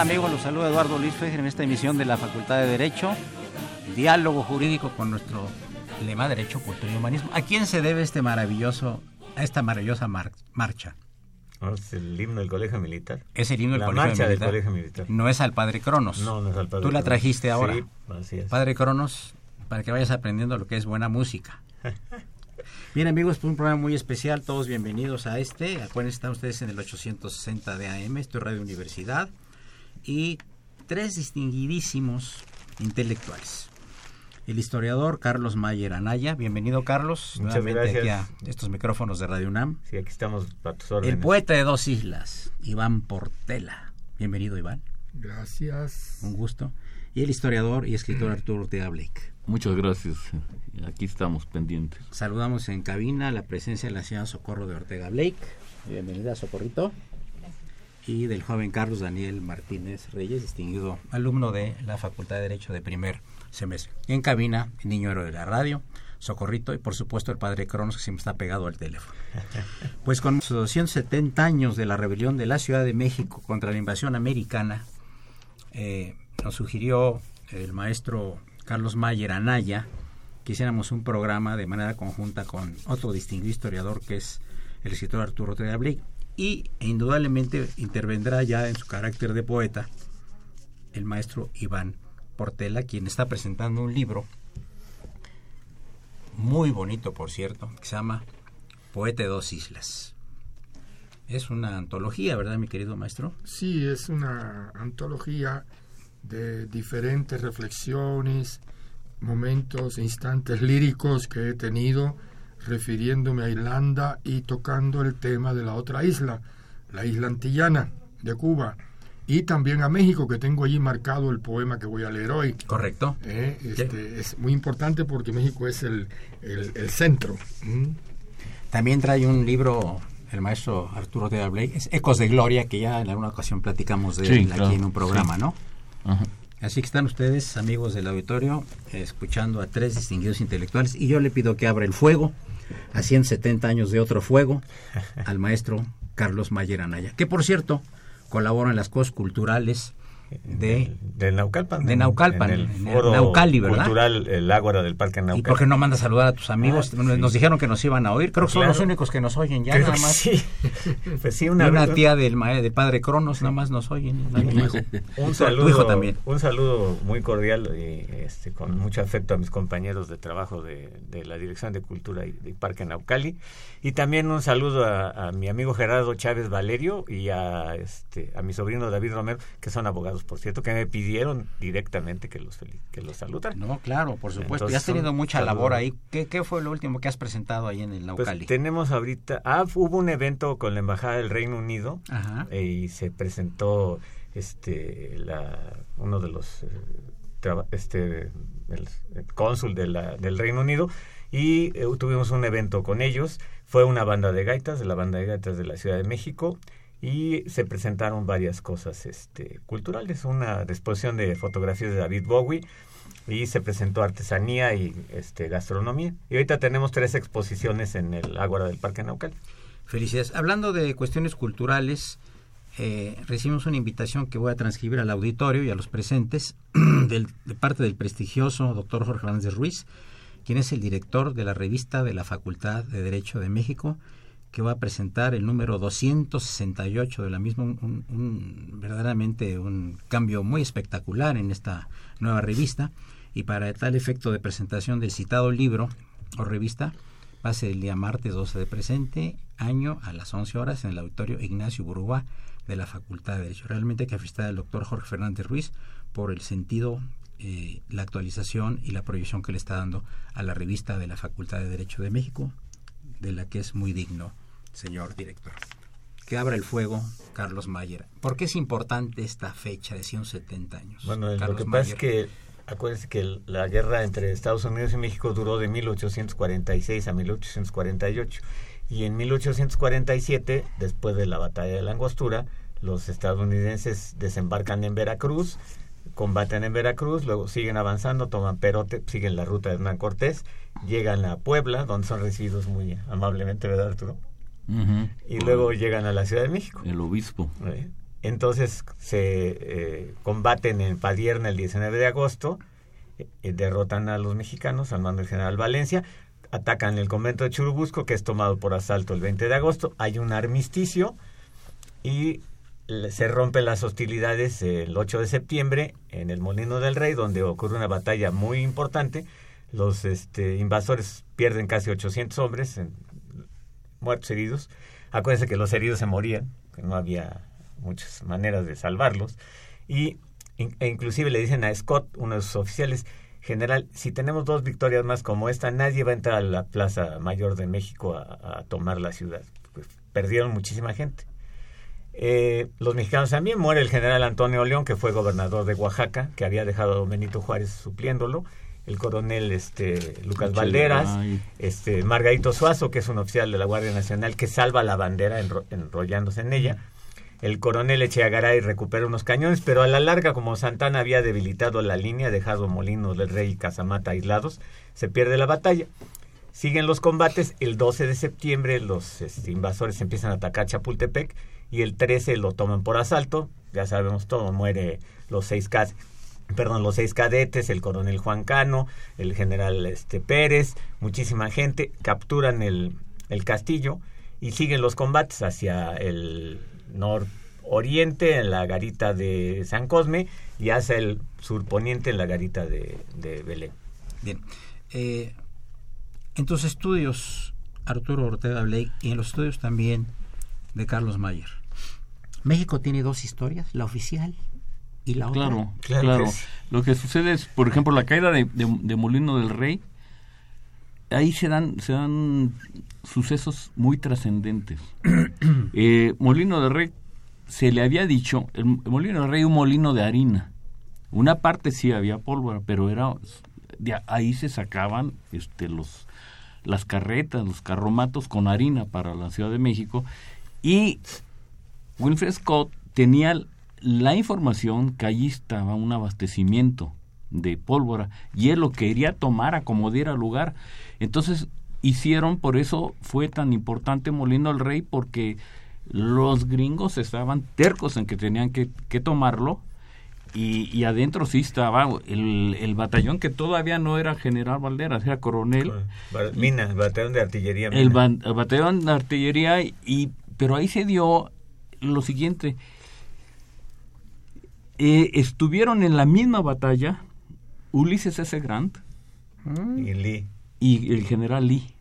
Amigos? Los saluda Eduardo Luis Fejer en esta emisión de la Facultad de Derecho, diálogo jurídico con nuestro lema Derecho, Cultura y Humanismo. ¿A quién se debe este maravilloso, esta maravillosa marcha? es el himno del Colegio Militar. Es el himno del, Colegio, Militar. No es al Padre Cronos. No, no es al Padre Tú la trajiste ahora. Sí, así es. Padre Cronos, para que vayas aprendiendo lo que es buena música. Bien amigos, pues un programa muy especial, todos bienvenidos a este. Acuérdense, están ustedes en el 860 de AM, esto es Radio Universidad y tres distinguidísimos intelectuales. El historiador Carlos Mayer Anaya, bienvenido Carlos, nuevamente aquí a estos micrófonos de Radio UNAM. Sí, aquí estamos para tus El poeta de dos islas, Iván Portela. Bienvenido Iván. Gracias. Un gusto. Y el historiador y escritor Arturo Ortega Blake. Muchas gracias. Aquí estamos pendientes. Saludamos en cabina la presencia de la señora Socorro de Ortega Blake. Bienvenida, Socorrito y del joven Carlos Daniel Martínez Reyes, distinguido alumno de la Facultad de Derecho de primer semestre. En cabina, el niño héroe de la radio, Socorrito y por supuesto el padre Cronos que siempre está pegado al teléfono. Pues con sus 270 años de la rebelión de la Ciudad de México contra la invasión americana, eh, nos sugirió el maestro Carlos Mayer Anaya que hiciéramos un programa de manera conjunta con otro distinguido historiador que es el escritor Arturo Blake y indudablemente intervendrá ya en su carácter de poeta el maestro Iván Portela, quien está presentando un libro muy bonito, por cierto, que se llama Poeta de dos islas. Es una antología, ¿verdad, mi querido maestro? Sí, es una antología de diferentes reflexiones, momentos, instantes líricos que he tenido refiriéndome a Irlanda y tocando el tema de la otra isla, la isla antillana de Cuba, y también a México, que tengo allí marcado el poema que voy a leer hoy. Correcto. Eh, este, es muy importante porque México es el, el, centro. También trae un libro el maestro Arturo de Blake, es Ecos de Gloria, que ya en alguna ocasión platicamos de él aquí en un programa, ¿no? Así que están ustedes, amigos del auditorio, escuchando a tres distinguidos intelectuales y yo le pido que abra el fuego a 170 años de otro fuego, al maestro Carlos Mayer Anaya, que por cierto colabora en las cosas culturales de, de Naucalpan. De Naucalpan, en el, foro Naucali, ¿verdad? cultural El Ágora del Parque Naucalpan. ¿Y por qué no mandas saludar a tus amigos? Ah, nos dijeron que nos iban a oír. Creo que son los únicos que nos oyen ya, nada más. Sí. pues sí, una, una tía del de padre Cronos, nada más nos oyen. un saludo, tu hijo también. Un saludo muy cordial y este, con mucho afecto a mis compañeros de trabajo de, de la Dirección de Cultura y de Parque Naucali. Y también un saludo a, a mi amigo Gerardo Chávez Valerio y a, este, a mi sobrino David Romero, que son abogados por cierto, que me pidieron directamente que los que los saludara. No, claro, por supuesto. y has tenido mucha labor ahí. ¿Qué, ¿Qué, fue lo último que has presentado ahí en el pues Naucali? tenemos ahorita, ah, hubo un evento con la embajada del Reino Unido eh, y se presentó este la uno de los eh, este el, cónsul de la, del Reino Unido y eh, tuvimos un evento con ellos. Fue una banda de gaitas, de la banda de gaitas de la Ciudad de México y se presentaron varias cosas este, culturales, una exposición de fotografías de David Bowie y se presentó artesanía y este, gastronomía. Y ahorita tenemos tres exposiciones en el Ágora del Parque Naucal. Felicidades. Hablando de cuestiones culturales, eh, recibimos una invitación que voy a transcribir al auditorio y a los presentes de parte del prestigioso doctor Jorge Hernández Ruiz, quien es el director de la revista de la Facultad de Derecho de México que va a presentar el número 268 de la misma, un, verdaderamente un cambio muy espectacular en esta nueva revista. Y para tal efecto de presentación del citado libro o revista, va a ser el día martes 12 de presente, año a las 11 horas en el auditorio Ignacio Burúa de la Facultad de Derecho. Realmente que felicitar al doctor Jorge Fernández Ruiz por el sentido, eh, la actualización y la proyección que le está dando a la revista de la Facultad de Derecho de México, de la que es muy digno señor director. Que abra el fuego, Carlos Mayer. ¿Por qué es importante esta fecha de 170 años? Bueno, lo que pasa es que acuérdense que la guerra entre Estados Unidos y México duró de 1846 a 1848 y en 1847, después de la batalla de la Angostura, los estadounidenses desembarcan en Veracruz, combaten en Veracruz, luego siguen avanzando, toman Perote, siguen la ruta de Hernán Cortés, llegan a Puebla, donde son recibidos muy amablemente, ¿verdad Arturo? y luego llegan a la Ciudad de México. El obispo. Entonces se eh, combaten en Padierna el 19 de agosto, eh, derrotan a los mexicanos al mando del general Valencia, atacan el convento de Churubusco, que es tomado por asalto el 20 de agosto, hay un armisticio y se rompen las hostilidades el 8 de septiembre en el Molino del Rey, donde ocurre una batalla muy importante. Los este, invasores pierden casi 800 hombres, muertos heridos. Acuérdense que los heridos se morían, que no había muchas maneras de salvarlos. Y e inclusive le dicen a Scott, uno de sus oficiales, general, si tenemos dos victorias más como esta, nadie va a entrar a la Plaza Mayor de México a, tomar la ciudad. Pues, perdieron muchísima gente. Eh, los mexicanos también muere el general Antonio León, que fue gobernador de Oaxaca, que había dejado a Benito Juárez supliéndolo el coronel este Lucas Valderas, este Margarito Suazo, que es un oficial de la Guardia Nacional que salva la bandera enrollándose en ella. El coronel Echeagaray recupera unos cañones, pero a la larga, como Santana había debilitado la línea, dejado Molinos del Rey y Casamata aislados, se pierde la batalla. Siguen los combates. El 12 de septiembre los este, invasores empiezan a atacar Chapultepec y el 13 lo toman por asalto. Ya sabemos todo, muere los seis perdón, los seis cadetes, el coronel Juan Cano, el general este Pérez, muchísima gente, capturan el, el castillo y siguen los combates hacia el nororiente en la garita de San Cosme y hacia el surponiente en la garita de, de Belén. Bien. Eh, en tus estudios, Arturo Ortega Blake, y en los estudios también de Carlos Mayer, México tiene dos historias, la oficial claro, Claro, Lo que sucede es, por ejemplo, la caída de, Molino del Rey, ahí se dan, se dan sucesos muy trascendentes. Eh, molino del Rey se le había dicho, el, Molino del Rey un molino de harina. Una parte sí había pólvora, pero era de ahí se sacaban este los las carretas, los carromatos con harina para la Ciudad de México y Wilfred Scott tenía la información que allí estaba un abastecimiento de pólvora y él lo quería tomar a como diera lugar. Entonces hicieron, por eso fue tan importante Molino el Rey, porque los gringos estaban tercos en que tenían que, tomarlo y, adentro sí estaba el, el, batallón que todavía no era general Valderas, era coronel. Mina, el batallón de artillería. El, el, batallón de artillería, y, pero ahí se dio lo siguiente, eh, estuvieron en la misma batalla Ulises S. Grant y Lee. Y el general Lee.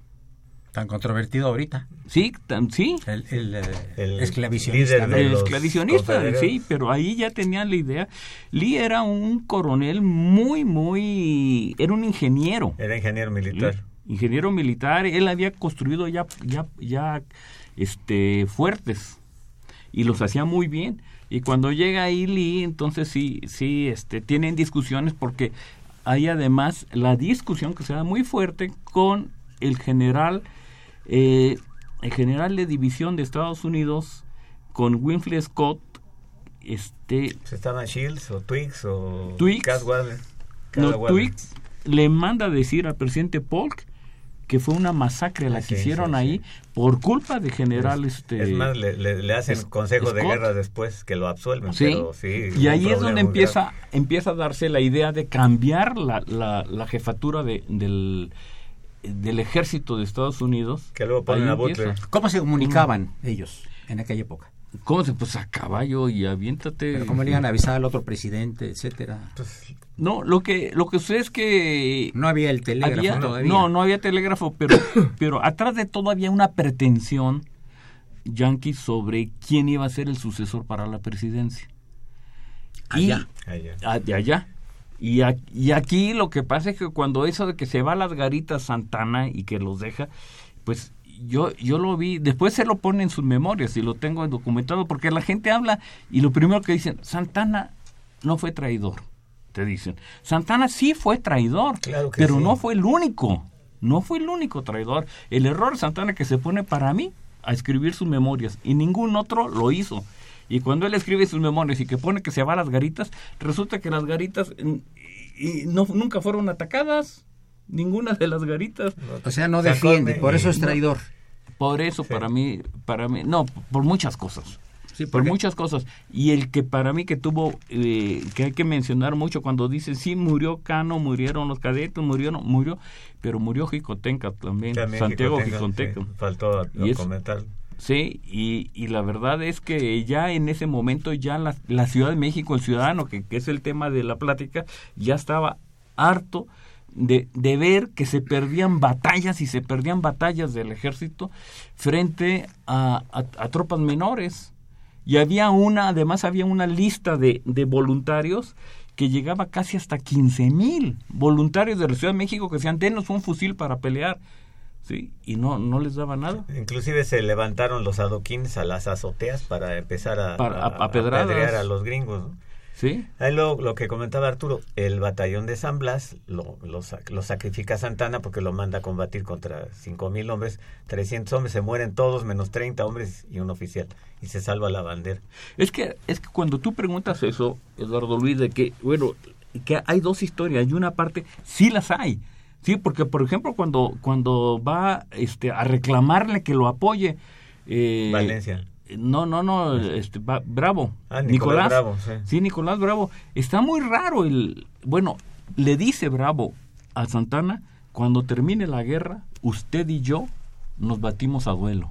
Tan controvertido ahorita. Sí, tan, sí. El, el, eh, El esclavicionista. El esclavicionista, sí, pero ahí ya tenían la idea. Lee era un coronel muy, muy... Era un ingeniero. Era ingeniero militar. Ingeniero militar. Él había construido ya, ya, ya este, fuertes y los hacía muy bien. Y cuando llega ahí Lee, entonces sí, sí, este, tienen discusiones porque hay además la discusión que se da muy fuerte con el general, eh, el general de división de Estados Unidos, con Winfield Scott, este, Pues estaban Shields o Twix o no. Twiggs le manda a decir al presidente Polk que fue una masacre la Ah, que sí, hicieron sí, ahí sí. por culpa de general este Es más, le, le- le hacen es- consejo de guerra después que lo absuelven. Sí, pero sí, y ahí es donde empieza, grave. empieza a darse la idea de cambiar la, la, la jefatura de, del, del ejército de Estados Unidos. Que luego ponen Ahí a empieza. Butler. ¿Cómo se comunicaban ellos en aquella época? ¿Cómo se? Pues a caballo y aviéntate. Pero ¿Cómo le iban a avisar al otro presidente, etcétera? Pues, No, lo que, lo que sucede es que No había el telégrafo había- todavía. no, no había telégrafo, pero, pero atrás de todo había una pretensión yanqui sobre quién iba a ser el sucesor para la presidencia. Allá. allá. Ah, de allá. Y, a- y aquí lo que pasa es que cuando eso de que se va a las garitas Santana y que los deja, pues yo, yo lo vi, después se lo pone en sus memorias y lo tengo documentado porque la gente habla y lo primero que dicen, Santana no fue traidor, te dicen. Santana sí fue traidor, Claro pero sí. no fue el único, no fue el único traidor. El error Santana que se pone para mí a escribir sus memorias y ningún otro lo hizo. Y cuando él escribe sus memorias y que pone que se va a las garitas, resulta que las garitas mm, y no, nunca fueron atacadas, ninguna de las garitas. O sea, no defiende, por eso es no. traidor. Por eso Sí. para mí, para mí, no, por muchas cosas. Sí, por porque- muchas cosas. Y el que para mí que tuvo, eh, que hay que mencionar mucho cuando dicen, sí, murió Cano, murieron los cadetes, murieron, murió, pero murió Jicotenca también, También Santiago Jicotenca, Jicotenca. sí, faltó Y es- comentar. Sí, y, y la verdad es que ya en ese momento ya la, la Ciudad de México, el ciudadano, que, que es el tema de la plática, ya estaba harto de, de ver que se perdían batallas y se perdían batallas del ejército frente a, a- a tropas menores. Y había una, además había una lista de, de voluntarios que llegaba casi hasta 15 mil voluntarios de la Ciudad de México que decían, denos un fusil para pelear. ¿Sí? Y no, no les daba nada. Inclusive se levantaron los adoquines a las azoteas para empezar a, Para- a- a, apedrear a los gringos. ¿no? ¿Sí? Ahí lo, lo que comentaba Arturo, el batallón de San Blas lo, lo, sa- lo sacrifica Santana porque lo manda a combatir contra 5.000 hombres, 300 hombres, se mueren todos menos 30 hombres y un oficial y se salva la bandera. Es que, es que cuando tú preguntas eso, Eduardo Luis, de que, bueno, que hay dos historias y una parte, sí las hay. Sí, porque por ejemplo cuando cuando va este a reclamarle que lo apoye eh, Valencia. No, no, no, este va- Bravo. Ah, Nicolás Bravo, sí. Sí, Nicolás Bravo. Está muy raro el bueno, le dice Bravo a Santana, cuando termine la guerra, usted y yo nos batimos a duelo.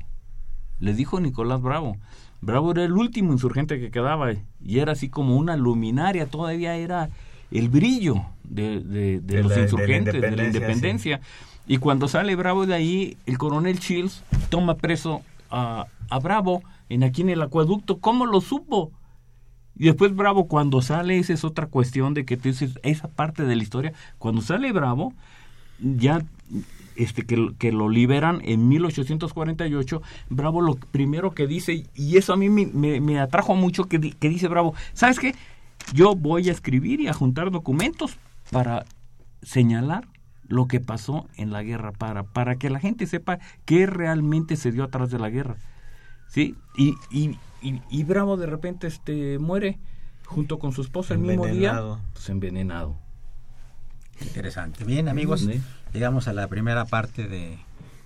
Le dijo Nicolás Bravo. Bravo era el último insurgente que quedaba y era así como una luminaria, todavía era el brillo de, de- de De los la- de la insurgentes, de la independencia. Y cuando sale Bravo de ahí, el coronel Shields toma preso a, a Bravo en aquí en el acueducto. ¿Cómo lo supo? Y después Bravo, cuando sale, esa es otra cuestión de que tú dices, esa parte de la historia, cuando sale Bravo, ya este que, que lo liberan en 1848, Bravo lo primero que dice, y eso a mí me, me- atrajo mucho, que, que dice Bravo, ¿sabes qué? Yo voy a escribir y a juntar documentos para señalar lo que pasó en la guerra, para, para que la gente sepa qué realmente se dio atrás de la guerra. ¿Sí? Y, y, y, y Bravo de repente este muere junto con su esposa el mismo día, Envenenado. pues envenenado. Interesante. Bien, amigos, Sí. llegamos a la primera parte de,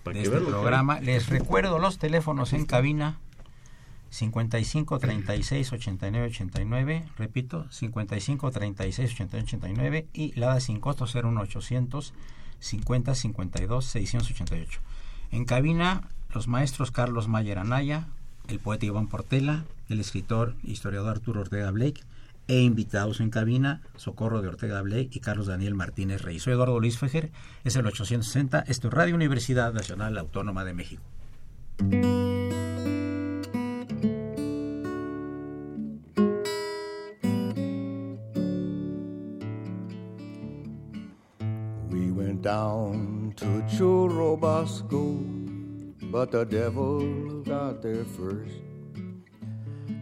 de este vean lo que programa. Les recuerdo los teléfonos en cabina 55 36 89 89, repito, 55 36 89 89 y la da sin costo 01 800 50 52 688. En cabina los maestros Carlos Mayer Anaya, el poeta Iván Portela, el escritor e historiador Arturo Ortega Blake e invitados en cabina, Socorro de Ortega Blay y Carlos Daniel Martínez Rey. Soy Eduardo Luis Fejer, es el 860, esto es Radio Universidad Nacional Autónoma de México. But the devil got there first.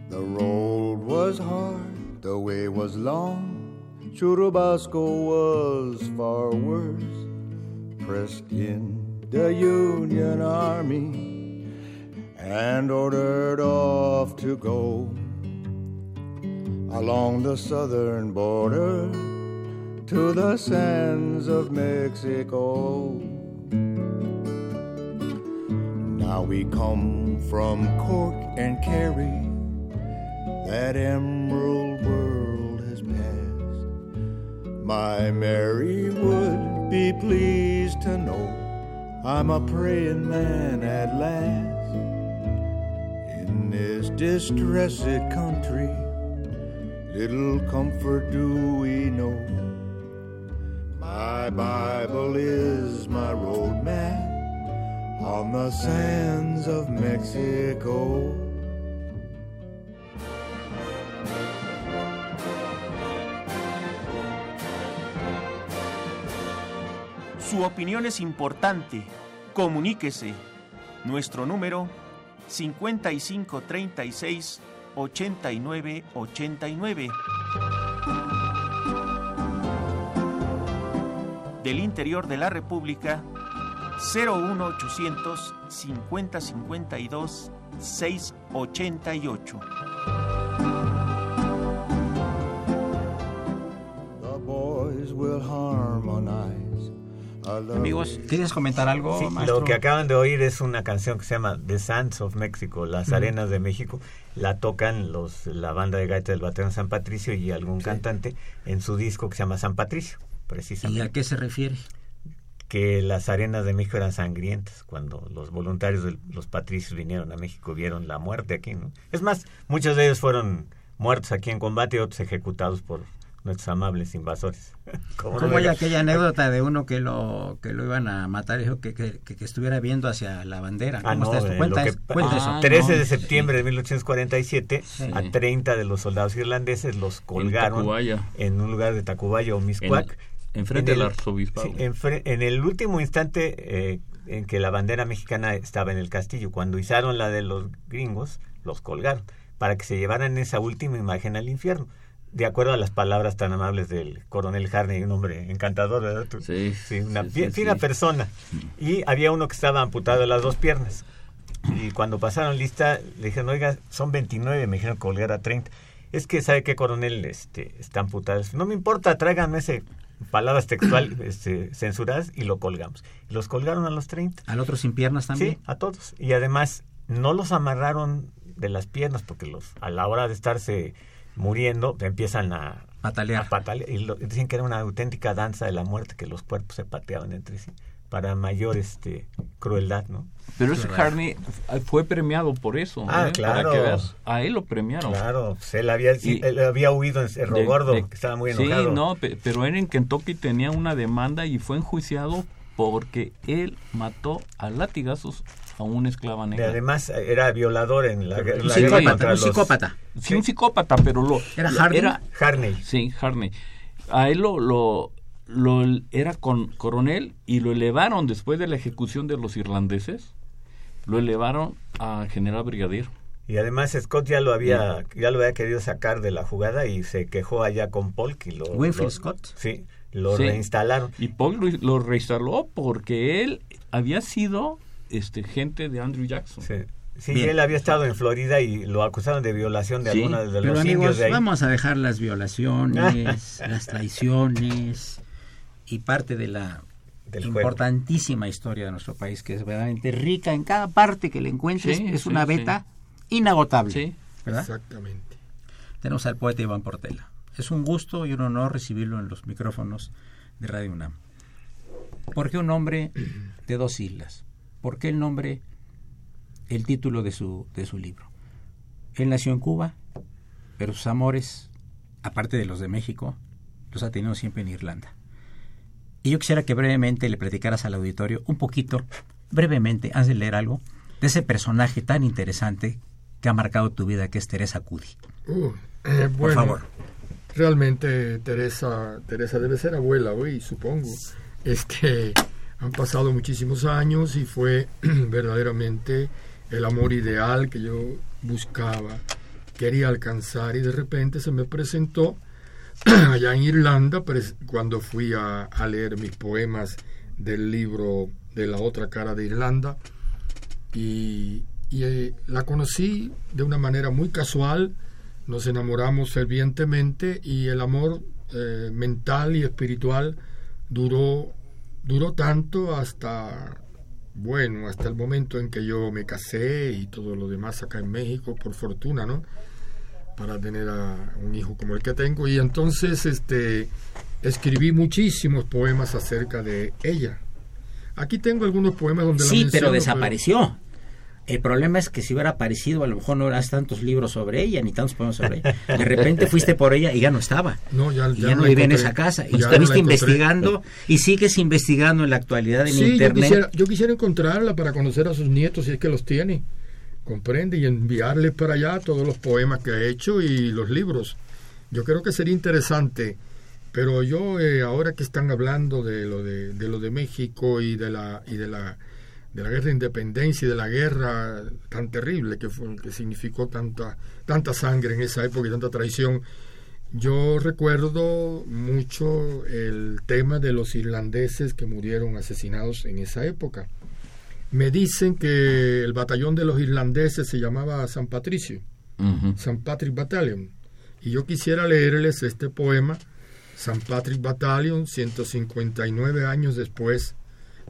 The road was hard, the way was long. Churubusco was far worse. Pressed in the Union Army and ordered off to go along the southern border to the sands of Mexico. Now we come from Cork and Kerry, that emerald world has passed. My Mary would be pleased to know I'm a praying man at last. In this distressed country, little comfort do we know. My Bible is my roadmap on the sands of Mexico. Su opinión es importante. Comuníquese. Nuestro número 5536 8989. Del interior de la República 01800 5052 688. The boys will harmonize. Amigos, ¿quieres comentar algo? Sí, lo que acaban de oír es una canción que se llama The Sands of Mexico, Las Arenas de México. La tocan los la banda de gaita del Batallón San Patricio y algún cantante en su disco que se llama San Patricio, precisamente. ¿Y a qué se refiere? Que las arenas de México eran sangrientas cuando los voluntarios de los patricios vinieron a México vieron la muerte aquí, ¿no? Es más, muchos de ellos fueron muertos aquí en combate y otros ejecutados por nuestros amables invasores. Como hay aquella anécdota de uno que lo que lo iban a matar y dijo que, que, que estuviera viendo hacia la bandera. Ah, ¿Cómo no, eh, Cuenta, que- cuenta ah, eso. 13 de no, septiembre de 1847, Sí. a 30 de los soldados irlandeses los colgaron Tacubaya. en un lugar de Tacubaya o Miscuac. En- enfrente En del el- arzobispado. sí, enfre- en el último instante eh, en que la bandera mexicana estaba en el castillo, cuando izaron la de los gringos, los colgaron para que se llevaran esa última imagen al infierno. De acuerdo a las palabras tan amables del coronel Harney, un hombre encantador, ¿verdad? Tú? Sí, una sí, fi- sí, fina sí. persona. Y había uno que estaba amputado de las dos piernas. Y cuando pasaron lista, le dijeron, oiga, son 29, me dijeron colgar a 30. Es que, ¿sabe qué, coronel? Este, está amputado. No me importa, tráiganme ese palabras textual este, censuradas y lo colgamos. Los colgaron a los 30. Al otro sin piernas también. Sí, a todos. Y además, no los amarraron de las piernas, porque los a la hora de estarse muriendo, empiezan a Patalear. a patalear. Y lo- dicen que era una auténtica danza de la muerte, que los cuerpos se pateaban entre sí, para mayor este crueldad, ¿no? Pero ese Harney fue premiado por eso. Ah, ¿eh? claro. Para que veas, a él lo premiaron. Claro, pues él había, Y- él había huido en Cerro De- Gordo, de- que estaba muy enojado. Sí, no, pe- pero él en Kentucky tenía una demanda y fue enjuiciado porque él mató a latigazos a una esclava Y negra. además era violador en la, en Un la guerra psicópata, contra un los- psicópata. Sí, un psicópata, pero lo... ¿Era Harney? Era, Harney. sí, Harney. A él lo, lo, lo era con coronel y lo elevaron después de la ejecución de los irlandeses. Lo elevaron a general brigadier. Y además Scott ya lo había ya lo había querido sacar de la jugada y se quejó allá con Polk y lo Winfield lo- Scott. Sí, lo Sí. reinstalaron. Y Paul lo, lo reinstaló porque él había sido este gente de Andrew Jackson. Sí. Sí, Bien. él había estado en Florida y lo acusaron de violación de Sí. alguna de Pero los amigos, indios de ahí. vamos a dejar las violaciones, las traiciones y parte de la Del juego. importantísima historia de nuestro país, que es verdaderamente rica en cada parte que le encuentres, Sí, es sí, una sí. beta inagotable. Sí. ¿verdad? Exactamente. Tenemos al poeta Iván Portela. Es un gusto y un honor recibirlo en los micrófonos de Radio UNAM. ¿Por qué un nombre de dos islas? ¿Por qué el nombre, el título de su, de su libro? Él nació en Cuba, pero sus amores aparte de los de México, los ha tenido siempre en Irlanda. Y yo quisiera que brevemente le platicaras al auditorio un poquito, brevemente, antes de leer algo, de ese personaje tan interesante que ha marcado tu vida, que es Teresa Cudi. Uh, eh, Por favor. Realmente Teresa, Teresa debe ser abuela hoy, supongo. Este, han pasado muchísimos años y fue verdaderamente el amor ideal que yo buscaba, quería alcanzar y de repente se me presentó allá en Irlanda cuando fui a, leer mis poemas del libro de la otra cara de Irlanda y, y eh, la conocí de una manera muy casual, nos enamoramos fervientemente y el amor eh, mental y espiritual duró, duró tanto hasta, bueno, hasta el momento en que yo me casé y todo lo demás acá en México, por fortuna, ¿no? Para tener a un hijo como el que tengo. Y entonces este, escribí muchísimos poemas acerca de ella. Aquí tengo algunos poemas donde sí, pero desapareció. El problema es que si hubiera aparecido, a lo mejor no eras tantos libros sobre ella, ni tantos poemas sobre ella. De repente fuiste por ella y ya no estaba. No, ya, ya, no vivía en esa casa. Y estuviste investigando y sigues investigando en la actualidad en Internet. Yo quisiera, yo quisiera encontrarla para conocer a sus nietos si es que los tiene. Comprende y enviarles para allá todos los poemas que ha hecho y los libros. Yo creo que sería interesante. Pero yo, eh, ahora que están hablando de lo de, de lo de México y de la y de la de la guerra de independencia y de la guerra tan terrible que, fue, que significó tanta, tanta sangre en esa época y tanta traición. Yo recuerdo mucho el tema de los irlandeses que murieron asesinados en esa época. Me dicen que el batallón de los irlandeses se llamaba San Patricio, San Patrick Battalion. Y yo quisiera leerles este poema, San Patrick Battalion, 159 años después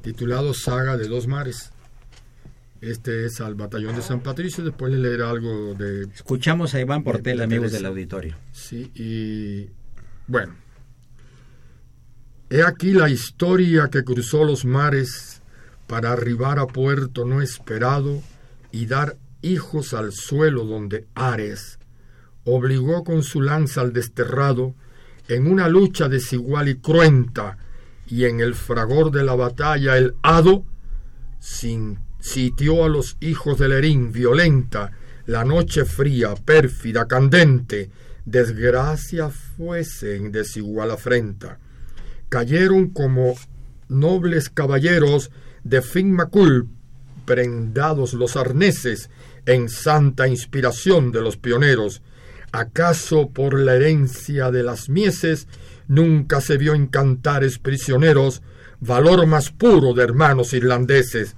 titulado Saga de dos mares. Este es al batallón de San Patricio, después le leeré algo de... Escuchamos a Iván Portel, amigos del auditorio. Sí, y bueno. He aquí la historia que cruzó los mares para arribar a puerto no esperado y dar hijos al suelo donde Ares obligó con su lanza al desterrado en una lucha desigual y cruenta y en el fragor de la batalla el hado sitió a los hijos del Erín violenta, la noche fría, pérfida, candente, desgracia fuese en desigual afrenta. Cayeron como nobles caballeros de fin macul, prendados los arneses en santa inspiración de los pioneros. ¿Acaso por la herencia de las mieses Nunca se vio en cantares prisioneros valor más puro de hermanos irlandeses,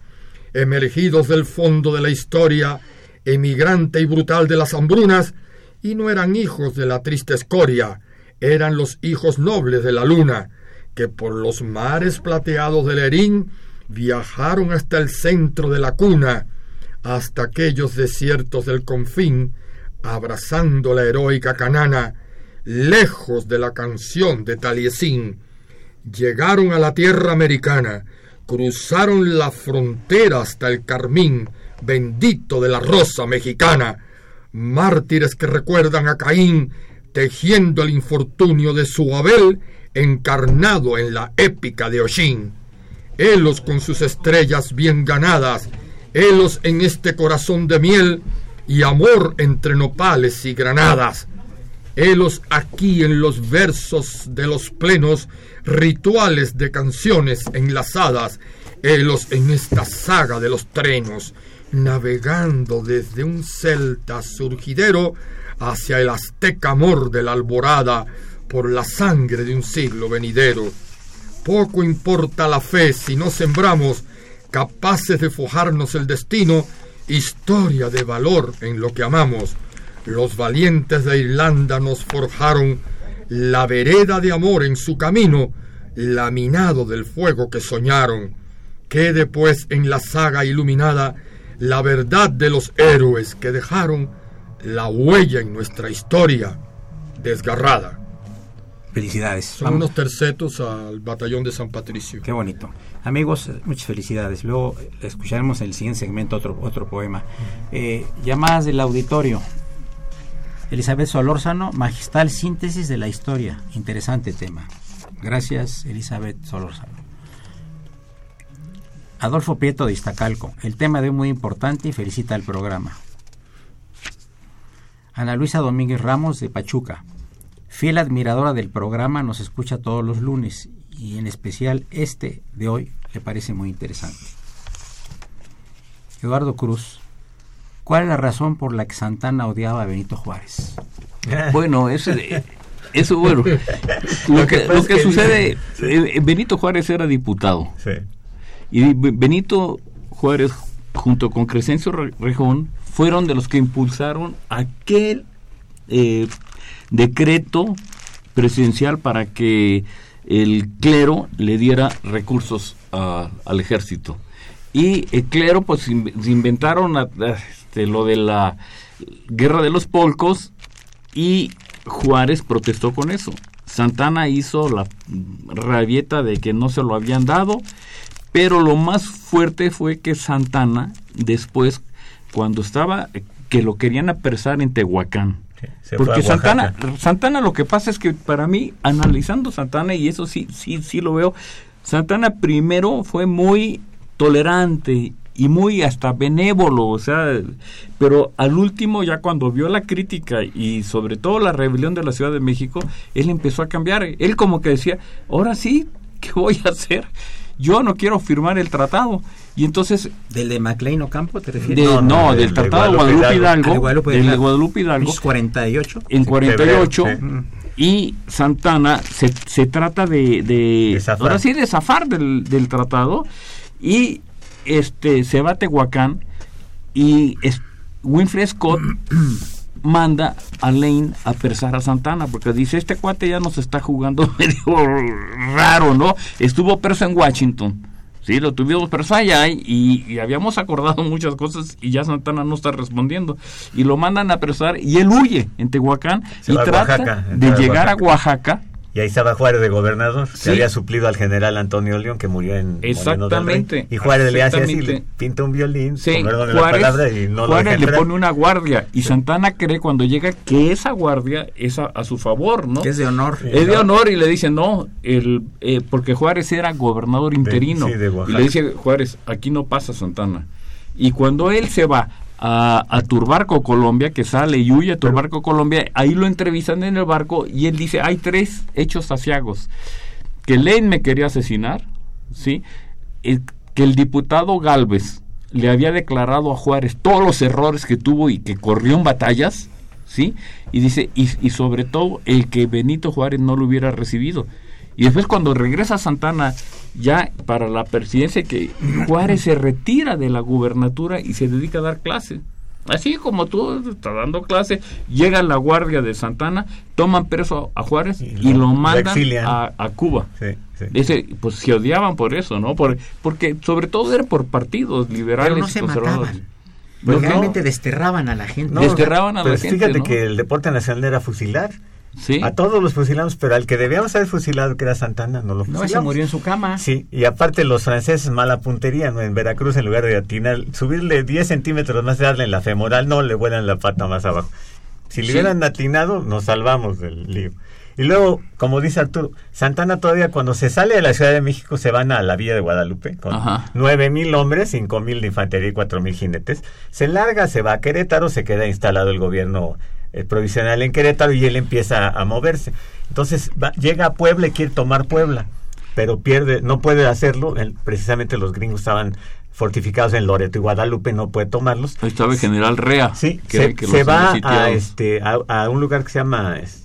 emergidos del fondo de la historia, emigrante y brutal de las hambrunas, y no eran hijos de la triste escoria, eran los hijos nobles de la luna, que por los mares plateados del Erín viajaron hasta el centro de la cuna, hasta aquellos desiertos del confín, abrazando la heroica canana, lejos de la canción de Taliesin, llegaron a la tierra americana, cruzaron la frontera hasta el carmín bendito de la rosa mexicana, mártires que recuerdan a Caín tejiendo el infortunio de su Abel encarnado en la épica de Oshin. Helos con sus estrellas bien ganadas, helos en este corazón de miel y amor entre nopales y granadas helos aquí en los versos de los plenos, rituales de canciones enlazadas, helos en esta saga de los trenos, navegando desde un celta surgidero hacia el azteca amor de la alborada por la sangre de un siglo venidero. Poco importa la fe si no sembramos, capaces de fojarnos el destino, historia de valor en lo que amamos los valientes de Irlanda nos forjaron la vereda de amor en su camino, laminado del fuego que soñaron. Quede pues en la saga iluminada la verdad de los héroes que dejaron la huella en nuestra historia desgarrada. Felicidades. Son unos tercetos al batallón de San Patricio. Qué bonito. Amigos, muchas felicidades. Luego escucharemos en el siguiente segmento otro, otro poema. Eh, llamadas del auditorio. Elizabeth Solórzano, magistral síntesis de la historia. Interesante tema. Gracias, Elizabeth Solórzano. Adolfo Prieto de Iztacalco. El tema de hoy muy importante y felicita al programa. Ana Luisa Domínguez Ramos de Pachuca. Fiel admiradora del programa, nos escucha todos los lunes y en especial este de hoy le parece muy interesante. Eduardo Cruz. ¿Cuál es la razón por la que Santana odiaba a Benito Juárez? Bueno, eso, eso bueno. Lo que, lo que sucede, eh, Benito Juárez era diputado. Sí. Y Benito Juárez, junto con Crescencio Rejón, fueron de los que impulsaron aquel eh, decreto presidencial para que el clero le diera recursos al ejército. Y el clero, pues, in- inventaron este, lo de la guerra de los polcos y Juárez protestó con eso. Santana hizo la rabieta de que no se lo habían dado, pero lo más fuerte fue que Santana, después, cuando estaba, eh, que lo querían apresar en Tehuacán. Se Porque. Santana, Santana lo que pasa es que para mí, analizando Santana, y eso sí, sí, sí lo veo, Santana primero fue muy tolerante y muy hasta benévolo, o sea, pero al último ya cuando vio la crítica y sobre todo la rebelión de la Ciudad de México, él empezó a cambiar, él como que decía, ahora sí, ¿qué voy a hacer? Yo no quiero firmar el tratado. Y entonces ¿Del de MacLean Ocampo te de- refieres? no, no, del del de Tratado de Guadalupe Hidalgo. Hidalgo, de Guadalupe del de Hidalgo. Guadalupe Hidalgo, ¿Es 48? en 48 febrero, y Santana se, se trata de, de De zafar. ahora sí de zafar del, del tratado y este se va a Tehuacán y es, Winfrey Scott manda a Lane a apresar a Santana porque dice este cuate ya nos está jugando medio raro no estuvo preso en Washington Sí, lo tuvimos preso allá y, y habíamos acordado muchas cosas y ya Santana no está respondiendo. Y lo mandan a apresar y él huye en Tehuacán Se y trata Oaxaca, de llegar a Oaxaca. Y ahí estaba Juárez de gobernador, que Sí. había suplido al general Antonio León, que murió en Moreno del Rey. Exactamente. Y Juárez le hace así, le pinta un violín, Sí, con perdón de la Juárez, palabra, y no Juárez le pone una guardia y Santana cree cuando llega que esa guardia es a, a su favor, ¿no? Que es de honor. Es de honor y le dice no, el, eh, porque Juárez era gobernador interino. sí, de y le dice Juárez, aquí no pasa Santana. Y cuando él se va a, a Turbarco, Colombia, que sale y huye a Turbarco, Colombia, ahí lo entrevistan en el barco y él dice, hay tres hechos saciagos. Que Lane me quería asesinar, ¿sí? El- que el diputado Galvez le había declarado a Juárez todos los errores que tuvo y que corrió en batallas, ¿sí? Y dice, y, y sobre todo el que Benito Juárez no lo hubiera recibido. Y después cuando regresa Santana ya para la presidencia, que Juárez se retira de la gubernatura y se dedica a dar clase. Así como tú estás dando clase, llega la guardia de Santana, toman preso a Juárez Y lo- mandan a, a Cuba. Sí, sí. Ese, pues se odiaban por eso, ¿no? Por, porque sobre todo era por partidos liberales Pero no y se conservadores. mataban. Pues no. realmente desterraban a la gente. No, desterraban a la pues gente, Fíjate ¿no? que el deporte nacional era fusilar. Sí. A todos los fusilamos, pero al que debíamos haber fusilado, que era Santana, no lo No, fusilamos. ese murió en su cama. Sí, y aparte los franceses mala puntería, ¿no? En Veracruz, en lugar de atinar, subirle 10 centímetros más, darle en la femoral, no, le vuelan la pata más abajo. Si le Sí. hubieran atinado, nos salvamos del lío. Y luego, como dice Arturo, Santana todavía cuando se sale de la Ciudad de México se van a la Villa de Guadalupe con nueve mil hombres, cinco mil de infantería y cuatro mil jinetes. Se larga, se va a Querétaro, se queda instalado el gobierno eh, provisional en Querétaro y él empieza a, a moverse. Entonces va- llega a Puebla y quiere tomar Puebla, pero pierde, no puede hacerlo. el- precisamente los gringos estaban fortificados en Loreto y Guadalupe, no puede tomarlos. Ahí estaba el general Rea. Sí, que se, que se va a, este, a, a un lugar que se llama este,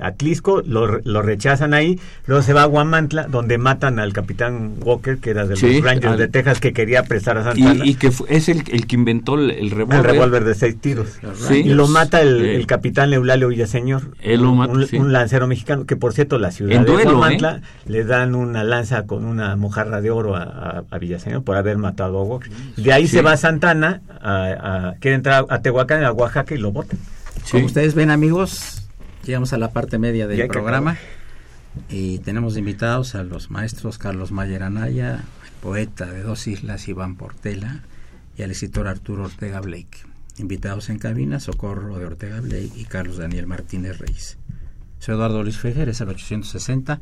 Atlisco, lo, re- lo rechazan ahí, luego se va a Guamantla, donde matan al capitán Walker, que era de Sí, los Rangers al- de Texas, que quería apresar a Santana. Y, y que es el, el que inventó el, el el revólver. revólver de seis tiros. Sí. Y lo mata el, Sí. el capitán Eulalio Villaseñor, Él lo un, mata, un- sí. un lancero mexicano, que por cierto la ciudad En de duelo, ¿eh? Le dan una lanza con una mojarra de oro a, a- a Villaseñor por haber matado a Walker. De ahí Sí. se va a Santana, a, a- quiere entrar a Tehuacán, a Oaxaca y lo botan. Sí. Como ustedes ven, amigos, llegamos a la parte media del programa y tenemos invitados a los maestros Carlos Mayer Anaya, el poeta de dos islas Iván Portela y al escritor Arturo Ortega Blake. Invitados en cabina, Socorro de Ortega Blake y Carlos Daniel Martínez Reyes. Soy Eduardo Luis Fejer, es el 860,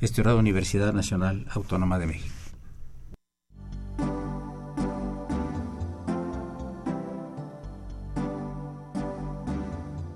estudiado Universidad Nacional Autónoma de México.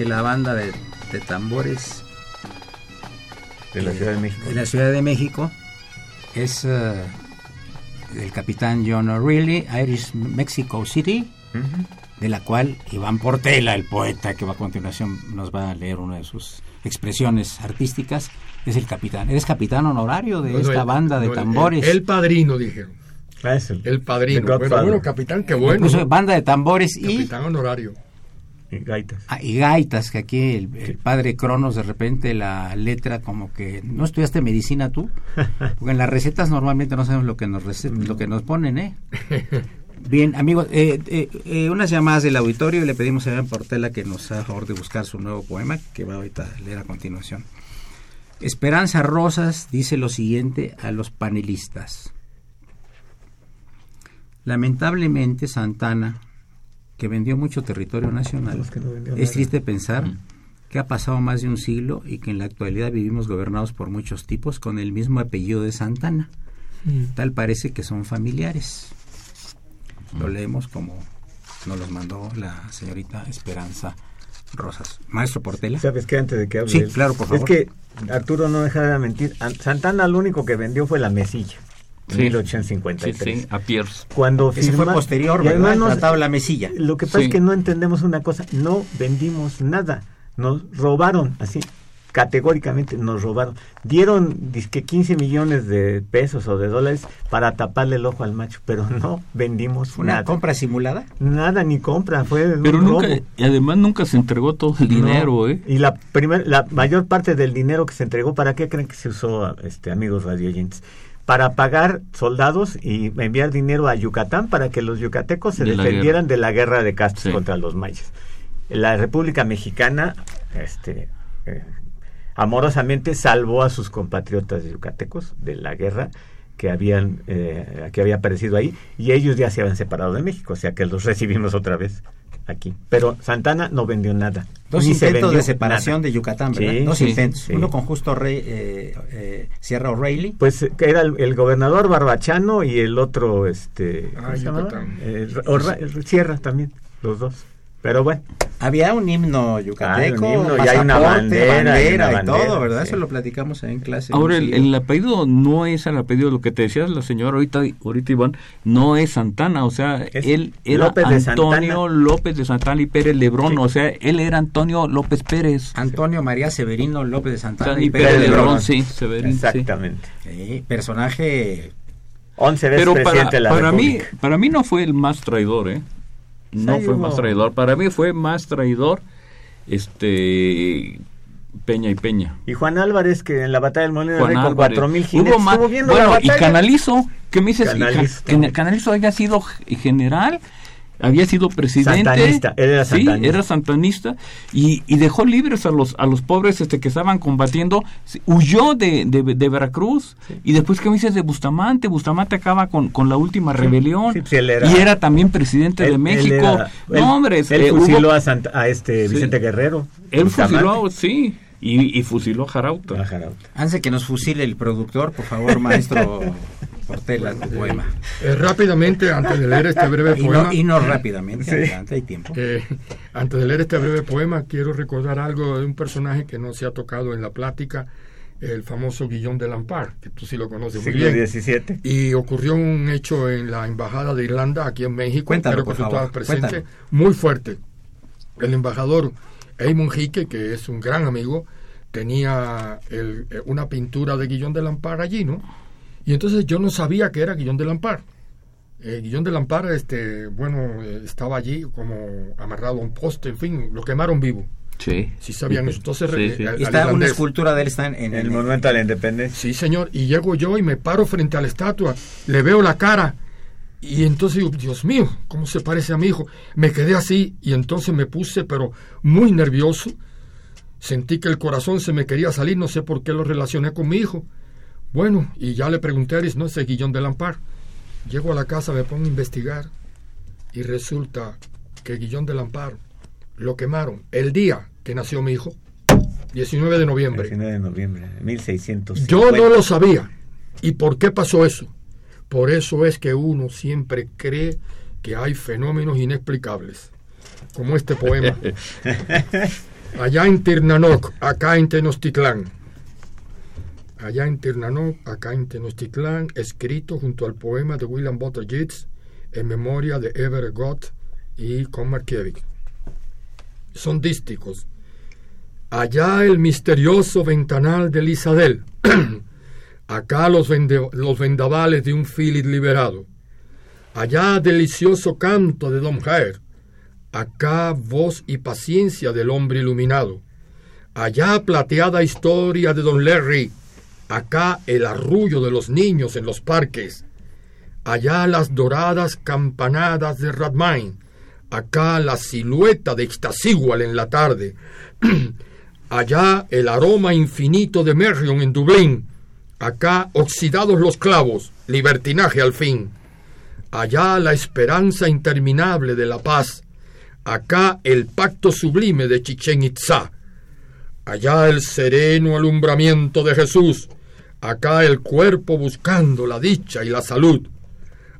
Que la banda de, tambores de la Ciudad de México, de la Ciudad de México es uh, el capitán John O'Reilly, Irish Mexico City, de la cual Iván Portela, el poeta que va a continuación nos va a leer una de sus expresiones artísticas, es el capitán. Eres capitán honorario de esta banda de tambores. El, padrino, dijeron. Ah, es el, el padrino. Bueno, capitán, qué bueno. banda de tambores y... Capitán honorario. Y gaitas. Ah, y gaitas, que aquí el, padre Cronos de repente la letra como que no estudiaste medicina tú, porque en las recetas normalmente no sabemos lo que nos lo que nos ponen, ¿eh? Bien, amigos, eh, eh, eh, unas llamadas del auditorio y le pedimos a Iván Portela que nos haga favor de buscar su nuevo poema que va ahorita a leer a continuación. Esperanza Rosas dice lo siguiente a los panelistas. Lamentablemente Santana que vendió mucho territorio nacional, es triste pensar mm. que ha pasado más de un siglo y que en la actualidad vivimos gobernados por muchos tipos con el mismo apellido de Santana. Mm. Tal parece que son familiares. Lo mm. leemos como nos los mandó la señorita Esperanza Rosas. Maestro Portela. ¿Sabes qué? Antes de que hable. Sí, claro, por favor. Es que Arturo no deja de mentir. Santana lo único que vendió fue la mesilla. 1853. a Pierce. Cuando Ese fue posterior, ¿verdad? Tratado la mesilla. Lo que pasa es que no entendemos una cosa, no vendimos nada, nos robaron, así, categóricamente nos robaron. Dieron disque 15 millones de pesos o de dólares para taparle el ojo al macho, pero no vendimos ¿Una compra simulada? Nada, ni compra, fue Pero nunca, y además nunca se entregó todo el dinero, ¿eh? Y la, primer, la mayor parte del dinero que se entregó, ¿para qué creen que se usó, este amigos radioyentes? Para pagar soldados y enviar dinero a Yucatán para que los yucatecos se defendieran de la guerra de castas contra los mayas. La República Mexicana, este, eh, amorosamente salvó a sus compatriotas yucatecos de la guerra que habían eh, que había aparecido ahí y ellos ya se habían separado de México, o sea que los recibimos otra vez aquí. Pero Santana no vendió nada. Dos Ni se intentos de separación nada. de Yucatán, ¿verdad? Sí, Dos sí, intentos. sí. Uno con Justo Rey, eh, eh, Sierra O'Reilly. Pues que era el, el gobernador Barbachano y el otro, este... Ah. Eh, Sierra también, los dos. Pero bueno, Había un himno yucateco, Ah, un himno, y hay una bandera, bandera, y una y bandera, todo, ¿verdad? sí. Eso lo platicamos en clase. Ahora, el, apellido no es el apellido, lo que te decía la señora ahorita, ahorita Iván, no es Santana, o sea, Es él era López de Antonio Santana. López de Santana y Pérez Lebrón, o sea, él era Antonio López Pérez. Antonio María Severino López de Santana y y Pérez Pérez Lebrón, Lebrón. sí, Severín, sí. exactamente. Sí, personaje 11 veces Pero presidente para, de la para mí, para mí no fue el más traidor, ¿eh? No fue más traidor. Para mí fue más traidor, este, Peña y Peña. Y Juan Álvarez, que en la batalla del Molino Juan Rey con cuatro mil jinetes Hubo más- estuvo viendo bueno, la y. Canalizo, ¿qué me dices? Canalizo Ca- que. Canalizo haya sido general, había sido presidente. Santanista, él era Sí, santanista. era santanista y, y dejó libres a los a los pobres este que estaban combatiendo. Sí, Huyó de, de, de Veracruz y después, ¿qué me dices de Bustamante? Bustamante acaba con, con la última rebelión sí, pues él era- y era también presidente Él- de él México. era- no, él- hombre, él eh, hubo- fusiló a, Santa- a este Sí. Vicente Guerrero. él Bustamante. fusiló, sí, y, y fusiló a Jarauta. A Jarauta. Antes de que nos fusile el productor, por favor, maestro Portela, tu poema. Eh, rápidamente, antes de leer este breve Y poema, no, y no rápidamente, adelante, hay tiempo. eh, antes de leer este breve poema, quiero recordar algo de un personaje que no se ha tocado en la plática, el famoso Guillón de Lampard, que tú sí lo conoces muy bien. XVII. Y ocurrió un hecho en la embajada de Irlanda, aquí en México, Cuéntalo, creo que tú estabas presente, cuéntalo. muy fuerte. El embajador Eamon Hique, que es un gran amigo, tenía el- eh, una pintura de Guillón de Lampard allí, ¿no? Y entonces yo no sabía que era Guillón de Lampard. Eh, Guillón de Lampard, este, bueno, eh, estaba allí como amarrado a un poste, en fin, lo quemaron vivo. Sí. Sí sabían eso. Entonces, Sí, eh, sí. al- al Está una escultura de él, está en, en- El en- monumento a la independencia. Sí, señor. Y llego yo y me paro frente a la estatua, le veo la cara y entonces digo, Dios mío, ¿cómo se parece a mi hijo? Me quedé así y entonces me puse, pero muy nervioso. Sentí que el corazón se me quería salir, no sé por qué lo relacioné con mi hijo. Bueno, y ya le pregunté a Eris, no, ese Guillón de Lampard. Llego a la casa, me pongo a investigar y resulta que Guillón de Lampard lo quemaron el día que nació mi hijo, 19 de noviembre. 19 de noviembre de 1650. Yo no lo sabía. ¿Y por qué pasó eso? Por eso es que uno siempre cree que hay fenómenos inexplicables, como este poema. Allá en Tirnanoc, acá en Tenochtitlán. Allá en Tirnanoc, acá en Tenochtitlán, escrito junto al poema de William Butler Yeats en memoria de Everett Gott y Con Markiewicz. Son dísticos. Allá el misterioso ventanal de Lisadel. Acá los, vende- los vendavales de un Philip liberado. Allá delicioso canto de Don Jair. Acá voz y paciencia del hombre iluminado. Allá plateada historia de Don Larry. Acá el arrullo de los niños en los parques. Allá las doradas campanadas de Radmain. Acá la silueta de Ixtasíhual en la tarde. Allá el aroma infinito de Merrion en Dublín. Acá oxidados los clavos, libertinaje al fin. Allá la esperanza interminable de la paz. Acá el pacto sublime de Chichen Itzá. Allá el sereno alumbramiento de Jesús. Acá el cuerpo buscando la dicha y la salud.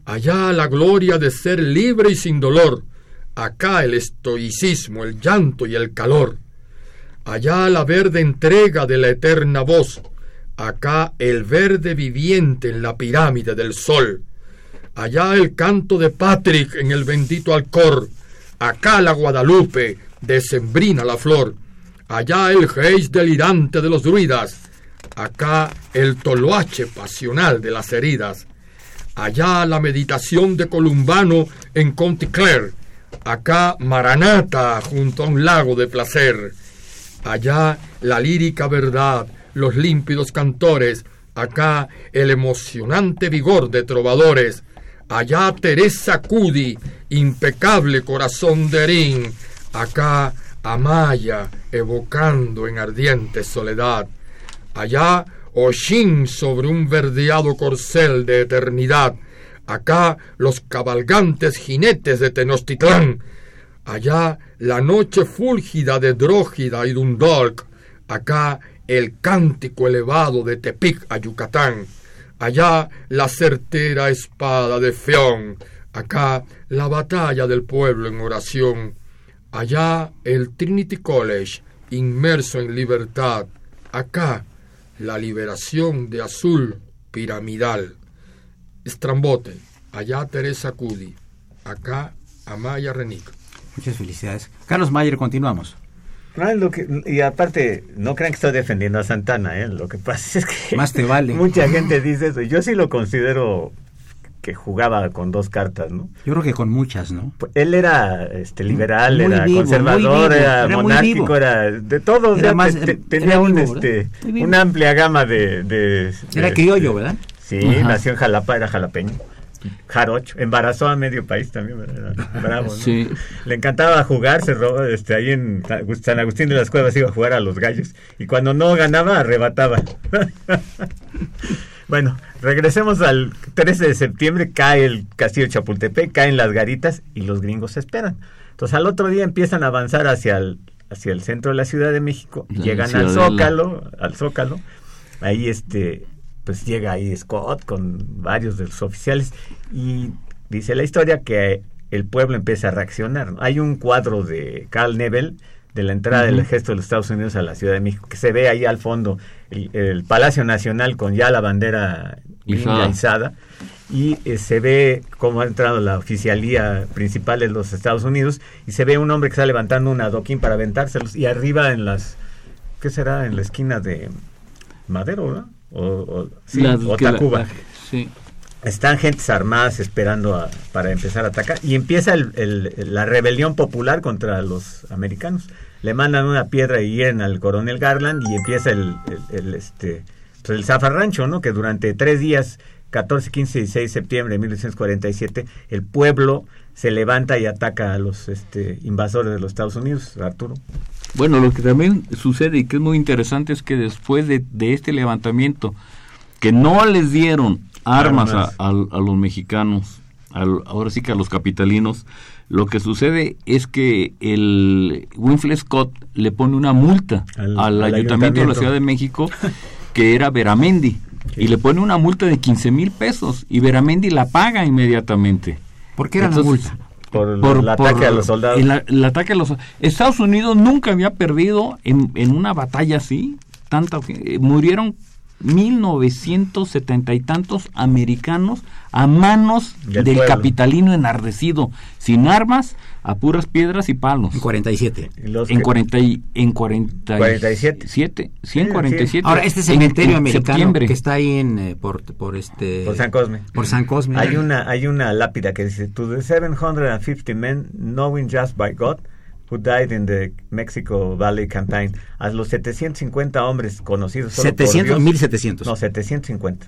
Allá la gloria de ser libre y sin dolor. Acá el estoicismo, el llanto y el calor. Allá la verde entrega de la eterna voz. Acá el verde viviente en la pirámide del sol. Allá el canto de Patrick en el bendito Alcor. Acá la Guadalupe, decembrina la flor. Allá el geis delirante de los druidas. Acá el toloache pasional de las heridas. Allá la meditación de Columbano en Conticlair. Acá Maranata junto a un lago de placer. Allá la lírica verdad, los límpidos cantores. Acá el emocionante vigor de trovadores. Allá Teresa Cudi, impecable corazón de Erín. Acá Amaya, evocando en ardiente soledad. Allá Oshin sobre un verdeado corcel de eternidad. Acá los cabalgantes jinetes de Tenochtitlán. allá la noche fúlgida de Drógida y Dundalk, acá el cántico elevado de Tepic a Yucatán, allá la certera espada de Feón, acá la batalla del pueblo en oración, allá el Trinity College inmerso en libertad, acá la liberación de azul piramidal. Estrambote, allá Teresa Cudi, acá Amaya Renick. Muchas felicidades. Carlos Mayer, continuamos. lo que, y aparte, no crean que estoy defendiendo a Santana, ¿eh? lo que pasa es que... Más te vale. Mucha gente dice eso. Yo sí lo considero que jugaba con dos cartas, ¿no? Yo creo que con muchas, ¿no? Pues, él era este liberal, era conservador, era, monárquico, era de todo, era más, tenía un, este, una amplia gama de, de era criollo, ¿verdad? Sí, nació en Jalapa, era jalapeño. Jarocho, embarazó a medio país también, bravo. Sí. Le encantaba jugar, se robó, este, ahí en San Agustín de las Cuevas iba a jugar a los gallos y cuando no ganaba arrebataba. bueno, regresemos al 13 de septiembre, cae el castillo de Chapultepec, caen las garitas y los gringos se esperan. Entonces al otro día empiezan a avanzar hacia el, hacia el centro de la Ciudad de México, llegan al Zócalo, al Zócalo, ahí este pues llega ahí Scott con varios de los oficiales y dice la historia que el pueblo empieza a reaccionar. Hay un cuadro de Carl Nebel de la entrada del ejército de los Estados Unidos a la Ciudad de México, que se ve ahí al fondo el, Palacio Nacional con ya la bandera izada y eh, se ve cómo ha entrado la oficialía principal de los Estados Unidos y se ve un hombre que está levantando un adoquín para aventárselos y arriba en las ¿qué será? en la esquina de Madero, ¿verdad? o, o, Tacuba. Están gentes armadas esperando para empezar a atacar y empieza la rebelión popular contra los americanos. Le mandan una piedra y hieren al coronel Garland y empieza el, este pues el zafarrancho, ¿no? Que durante tres días 14, 15 y 16 de septiembre de 1947, el pueblo se levanta y ataca a los este, invasores de los Estados Unidos, Arturo. Bueno, lo que también sucede y que es muy interesante es que después de, este levantamiento, que no les dieron armas a, los mexicanos, ahora sí que a los capitalinos, lo que sucede es que el Winfield Scott le pone una multa al, ayuntamiento, de la Ciudad de México, que era Veramendi, y le pone una multa de 15 mil pesos, y Veramendi la paga inmediatamente. ¿Por qué era la multa? por, el ataque a los soldados. El, ataque a los Estados Unidos nunca había perdido en, en una batalla así, tanta, eh, murieron 1970 y tantos americanos a manos del, capitalino enardecido, sin armas, a puras piedras y palos. En 47. en, 40 y, en 47. 147. Ahora, este cementerio americano que está ahí en, eh, por, por, este... Por San Cosme. Por San Cosme. Hay una, hay una lápida que dice, To the 750 men, knowing just by God, who died in the Mexico Valley Campaign. A los 750 hombres conocidos solo 700 por Dios, 1700. No, 750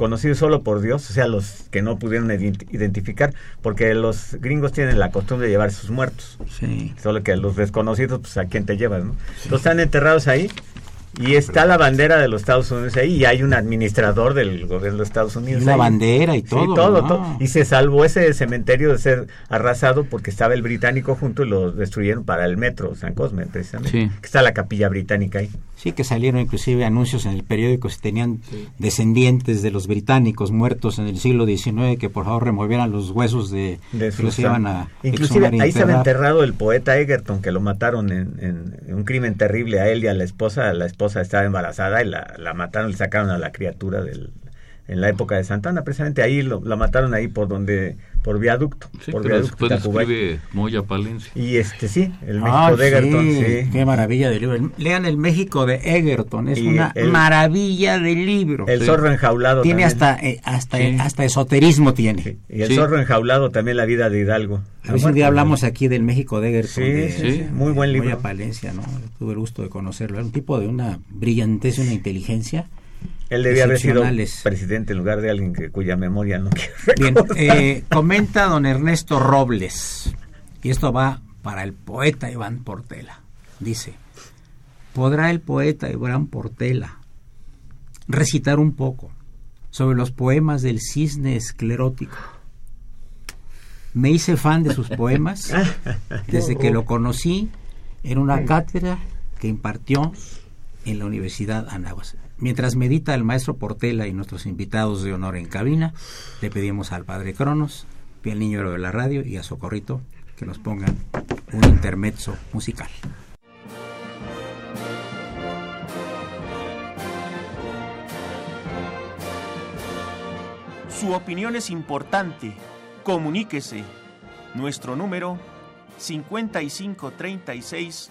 conocidos solo por Dios, o sea, los que no pudieron identificar, porque los gringos tienen la costumbre de llevar sus muertos. Sí. Solo que los desconocidos, pues a quién te llevas, ¿no? Están enterrados ahí y está la bandera de los Estados Unidos ahí y hay un administrador del gobierno de los Estados Unidos. Y la bandera y todo. Sí, todo, todo. Y se salvó ese cementerio de ser arrasado porque estaba el británico junto y lo destruyeron para el metro San Cosme, precisamente. Sí. está la capilla británica ahí. Sí, que salieron inclusive anuncios en el periódico si tenían descendientes de los británicos muertos en el siglo XIX que por favor removieran los huesos de, de los iban a Inclusive ahí se había enterrado el poeta Egerton que lo mataron en, un crimen terrible a él y a la esposa. La esposa estaba embarazada y la, la mataron, le sacaron a la criatura del, en la época de Santana, precisamente ahí lo, la mataron ahí por donde por viaducto. Sí, por viaducto escribe Moya Palencia. Y este sí, el México de Egerton. Sí, Qué maravilla de libro. Lean el México de Egerton, es una maravilla de libro. El zorro enjaulado. Tiene hasta eh, hasta hasta esoterismo tiene. Y el zorro enjaulado también la vida de Hidalgo. A ver un día hablamos aquí del México de Egerton. Sí, muy buen libro. Moya Palencia, ¿no? Tuve el gusto de conocerlo. Era un tipo de una brillantez y una inteligencia él debía haber sido presidente en lugar de alguien que, cuya memoria no quiero Bien, eh, comenta don Ernesto Robles, y esto va para el poeta Iván Portela. Dice, ¿podrá el poeta Iván Portela recitar un poco sobre los poemas del cisne esclerótico? Me hice fan de sus poemas desde que lo conocí en una cátedra que impartió en la Universidad Anáhuac. Mientras medita el maestro Portela y nuestros invitados de honor en cabina, le pedimos al padre Cronos, al niño de la radio y a Socorrito que nos pongan un intermezzo musical. Su opinión es importante. Comuníquese. Nuestro número 5536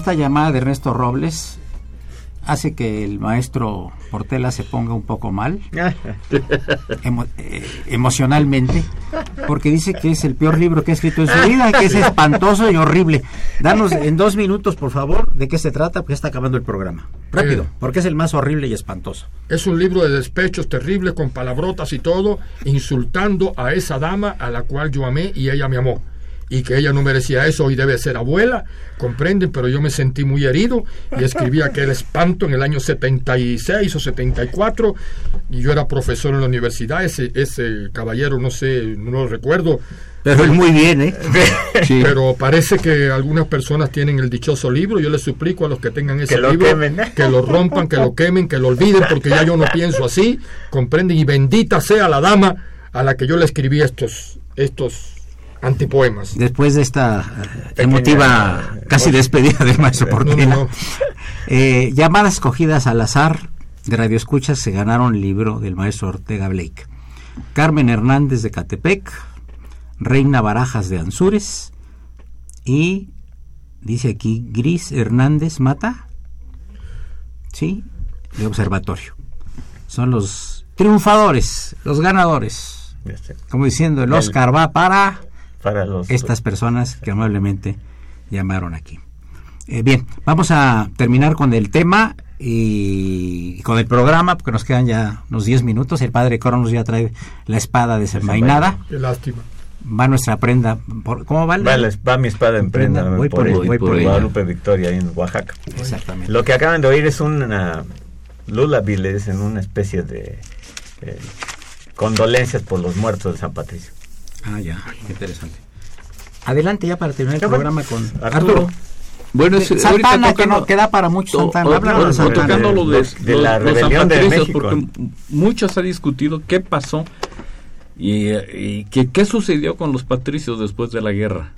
Esta llamada de Ernesto Robles hace que el maestro Portela se ponga un poco mal eh, emocionalmente porque dice que es el peor libro que ha escrito en su vida, que es espantoso y horrible. Danos en dos minutos, por favor, de qué se trata, porque está acabando el programa. Rápido, porque es el más horrible y espantoso. Es un libro de despechos terrible, con palabrotas y todo, insultando a esa dama a la cual yo amé y ella me amó y que ella no merecía eso y debe ser abuela, comprenden, pero yo me sentí muy herido y escribí aquel espanto en el año 76 o 74 y yo era profesor en la universidad, ese, ese caballero, no sé, no lo recuerdo. Pero es muy bien, ¿eh? Pero parece que algunas personas tienen el dichoso libro. Yo les suplico a los que tengan ese libro que lo rompan, que lo quemen, que lo olviden, porque ya yo no pienso así. Comprenden y bendita sea la dama a la que yo le escribí estos, estos antipoemas. Después de esta eh, emotiva casi despedida del maestro Portela, eh, llamadas escogidas al azar de Radio Escuchas se ganaron el libro del maestro Ortega Blake. Carmen Hernández de Catepec, Reina Barajas de Anzures y dice aquí Gris Hernández Mata, sí, de Observatorio. Son los triunfadores, los ganadores. Como diciendo, el Oscar va para para los... estas personas que amablemente llamaron aquí. Eh, bien, vamos a terminar con el tema y, con el programa, porque nos quedan ya unos 10 minutos. El padre Cronos ya trae la espada desenvainada. Qué lástima. Va nuestra prenda. ¿Cómo va? Va, mi espada en prenda. voy por, voy por, Guadalupe Victoria, en Oaxaca. Exactamente. Lo que acaban de oír es una lullaby, es en una especie de eh, condolencias por los muertos de San Patricio. Ah, ya, qué interesante. Adelante ya para terminar el programa con Arturo. Bueno, es, Santana, que no queda para muchos Santana. de Tocando lo de, de, la rebelión de México. Porque mucho se ha discutido qué pasó y, qué, sucedió con los patricios después de la guerra.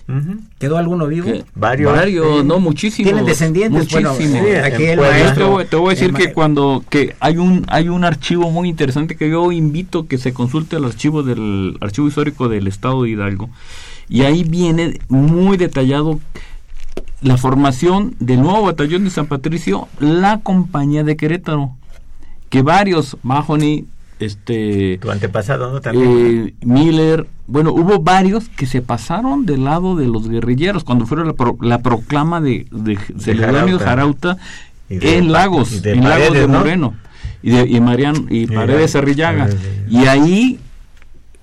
¿Quedó alguno vivo? Varios. Varios, no, muchísimos. ¿Tienen descendientes? Muchísimos. aquí el maestro, te, voy a decir que cuando que hay un hay un archivo muy interesante que yo invito que se consulte el archivo del archivo histórico del estado de Hidalgo y ahí viene muy detallado la formación del nuevo batallón de San Patricio, la compañía de Querétaro, que varios, Mahoney, este tu antepasado no también. eh, Miller bueno hubo varios que se pasaron del lado de los guerrilleros cuando fueron la, la proclama de, de, de Jarauta, en Lagos en Lagos de Moreno. Y de y Mariano y Paredes Arrillaga. Y ahí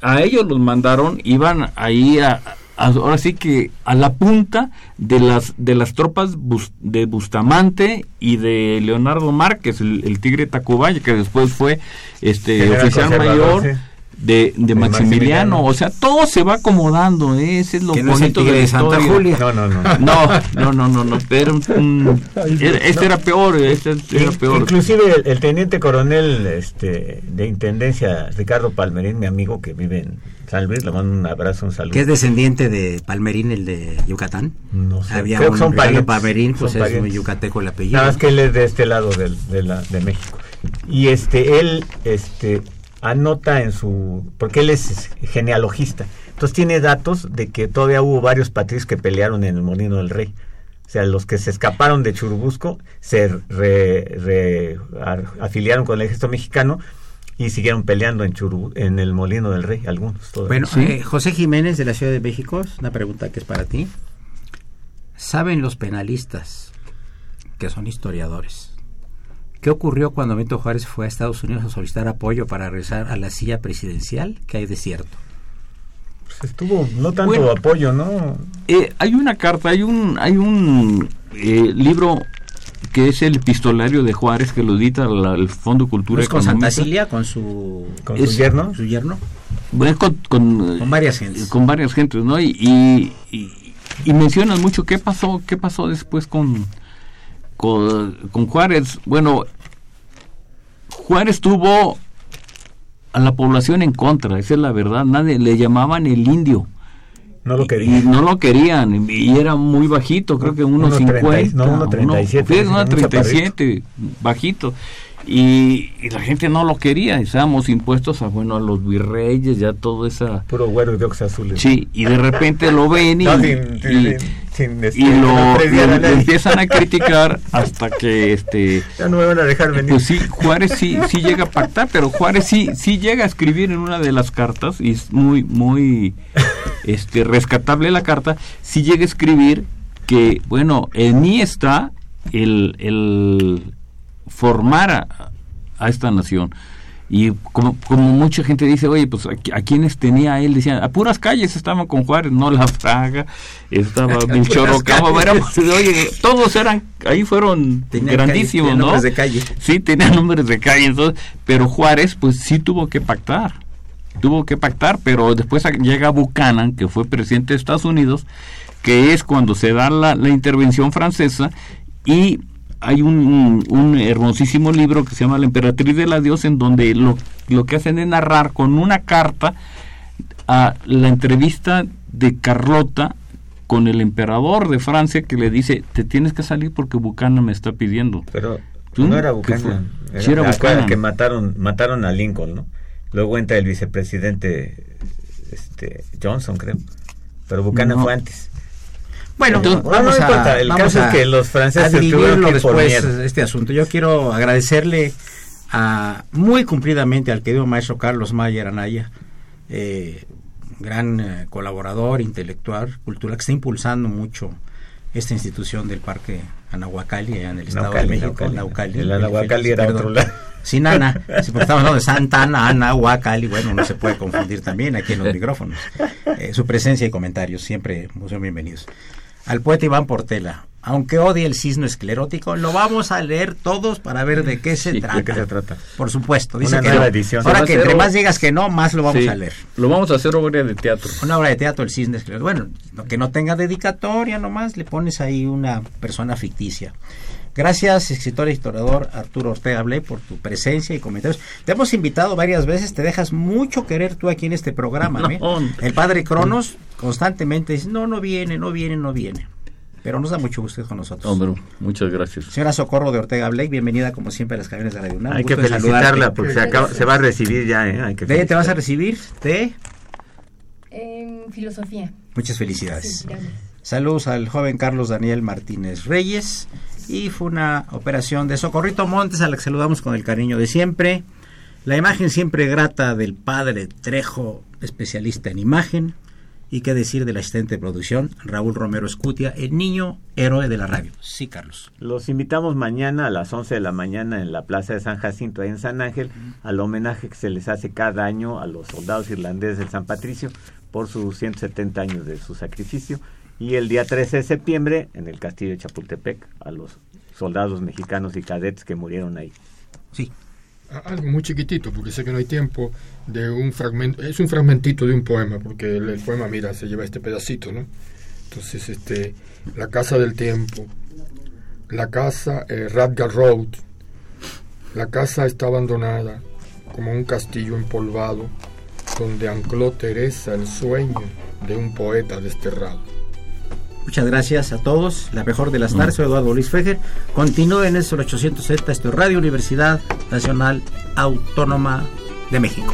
a ellos los mandaron iban ahí a, ahora sí que a la punta de las de las tropas de Bustamante y de Leonardo Márquez, el, tigre Tacubaya, que después fue este oficial mayor de, de Maximiliano. O sea, todo se va acomodando. ¿eh? Ese es lo no es bonito tigre de de la Santa historia. Julia. No, no, no. No, no, no, no, no. Pero, era- este era peor. Este era peor. Inclusive el, el teniente coronel este, de Intendencia, Ricardo Palmerín, mi amigo que vive en San Luis, le mando un abrazo, un saludo. Que es descendiente de Palmerín, el de Yucatán. No sé, Había creo que un son Ricardo parientes, Palmerín, pues son es muy yucateco el apellido. Nada más que él es de este lado del- de, la, de México. Y este, él este, anota en su... porque él es genealogista. Entonces tiene datos de que todavía hubo varios patricios que pelearon en el Molino del Rey. O sea, los que se escaparon de Churubusco se re- re- afiliaron con el ejército mexicano y siguieron peleando en, Churubu- en el Molino del Rey, algunos. todavía. Bueno, eh, José Jiménez de la Ciudad de México, es una pregunta que es para ti. ¿Saben los penalistas, que son historiadores, qué ocurrió cuando Benito Juárez fue a Estados Unidos a solicitar apoyo para regresar a la silla presidencial? Que hay desierto. Pues estuvo no tanto Bueno. apoyo, ¿no? Eh, hay una carta, hay un, hay un eh, libro que es el epistolario de Juárez que lo edita la- el Fondo Cultura ¿Es con Santa. Cilia, con su, Con Es- su yerno. su yerno? Bueno, con, con, Con varias gentes. con varias gentes, ¿no? Y, y, y- y mencionan mucho qué pasó, qué pasó después con, con, con Juárez. Bueno, Juárez tuvo a la población en contra, esa es la verdad. Nadie le llamaban el indio. No lo Y quería. no lo querían, y era muy bajito, creo que unos 1.30, 50. no, 1.37, sí, era un 1.37, bajito. Y, y la gente no lo quería, estábamos impuestos a, bueno, a los virreyes, ya toda esa... Puro güero de ojos azules. Sí, y de repente lo ven y, No, sin- sin- y- sin, este, y lo, empiezan a criticar hasta que este Ya no me van a dejar venir. pues sí Juárez sí sí llega a pactar pero Juárez sí sí llega a escribir en una de las cartas y es muy muy este rescatable la carta sí llega a escribir que bueno en mí está el, el formar a, a esta nación. Y como, como mucha gente dice, oye, pues a, a quienes tenía él, decían, a puras calles estaban con Juárez, no La Fraga, estaba Melchor Ocampo, éramos- oye, todos eran, ahí fueron Tenían grandísimos, calle- tenían ¿no? nombres de calle. Sí, tenían nombres de calle, entonces, pero Juárez, pues sí tuvo que pactar, tuvo que pactar, pero después llega Buchanan, que fue presidente de Estados Unidos, que es cuando se da la, la intervención francesa y hay un, un- un hermosísimo libro que se llama La emperatriz de la Dios en donde lo, lo que hacen es narrar con una carta a la entrevista de Carlota con el emperador de Francia que le dice te tienes que salir porque Buchanan me está pidiendo Pero ¿Tú? no era. Buchanan. Era, Sí era Buchanan. que mataron, mataron a Lincoln, ¿no? Luego entra el vicepresidente este, Johnson, creo. Pero Buchanan No. fue antes. Bueno, Entonces, vamos no a, el vamos caso a- es que los franceses tuvieron que después este asunto. Yo quiero agradecerle a, muy cumplidamente al querido maestro Carlos Mayer Anaya, eh, gran eh, colaborador, intelectual, cultural, que está impulsando mucho esta institución del Parque Anahuacalli allá en el Estado Naucali, de México. Naucali. El Anahuacalli era otro lado. Sin Ana, sí, porque estamos hablando de Santa Ana, Anahuacalli, bueno, no se puede confundir también aquí en los micrófonos. Eh, su presencia y comentarios siempre muy son bienvenidos. Al poeta Iván Portela, aunque odie el cisno esclerótico, lo vamos a leer todos para ver de qué se Sí, ¿de trata. ¿De qué se trata? Por supuesto, dice Una que nueva no. edición. Ahora que entre hacer más o- digas que no, más lo vamos Sí, a leer. lo vamos a hacer obra de teatro Una obra de teatro, el cisne esclerótico. Bueno, no- que no tenga dedicatoria nomás, le pones ahí una persona ficticia. Gracias, escritor e historiador Arturo Ortega Blay, por tu presencia y comentarios. Te hemos invitado varias veces, te dejas mucho querer tú aquí en este programa. ¿eh? No. El padre Cronos constantemente dice, no, no viene, no viene, no viene. Pero nos da mucho gusto con nosotros. Hombre, muchas gracias Señora Socorro de Ortega Blake, bienvenida como siempre a las cabinas de Radio UNAM. Hay que felicitarla saludarte. porque se, acaba- se va a recibir ya. ¿eh? Hay que De te vas a recibir de En filosofía. muchas felicidades. Sí. Saludos al joven Carlos Daniel Martínez Reyes. Y fue una operación de Socorrito Montes, a la que saludamos con el cariño de siempre. La imagen siempre grata del padre Trejo, especialista en imagen. Y qué decir del asistente de producción, Raúl Romero Escutia, el niño héroe de la radio. Sí, Carlos. Los invitamos mañana a las 11 de la mañana en la Plaza de San Jacinto, ahí en San Ángel, al homenaje que se les hace cada año a los soldados irlandeses del San Patricio por sus 170 años de su sacrificio. Y el día 13 de septiembre en el Castillo de Chapultepec a los soldados mexicanos y cadetes que murieron ahí. Sí. Algo muy chiquitito, porque sé que no hay tiempo, de un fragmento, es un fragmentito de un poema, porque el, poema, mira, se lleva este pedacito, ¿no? Entonces, este, La Casa del Tiempo, la casa eh, Radgar Road, la casa está abandonada, como un castillo empolvado, donde ancló Teresa el sueño de un poeta desterrado. Muchas gracias a todos. La mejor de las tardes, soy Eduardo Luis Fejer. Continúen en el 870, esto es Radio Universidad Nacional Autónoma de México.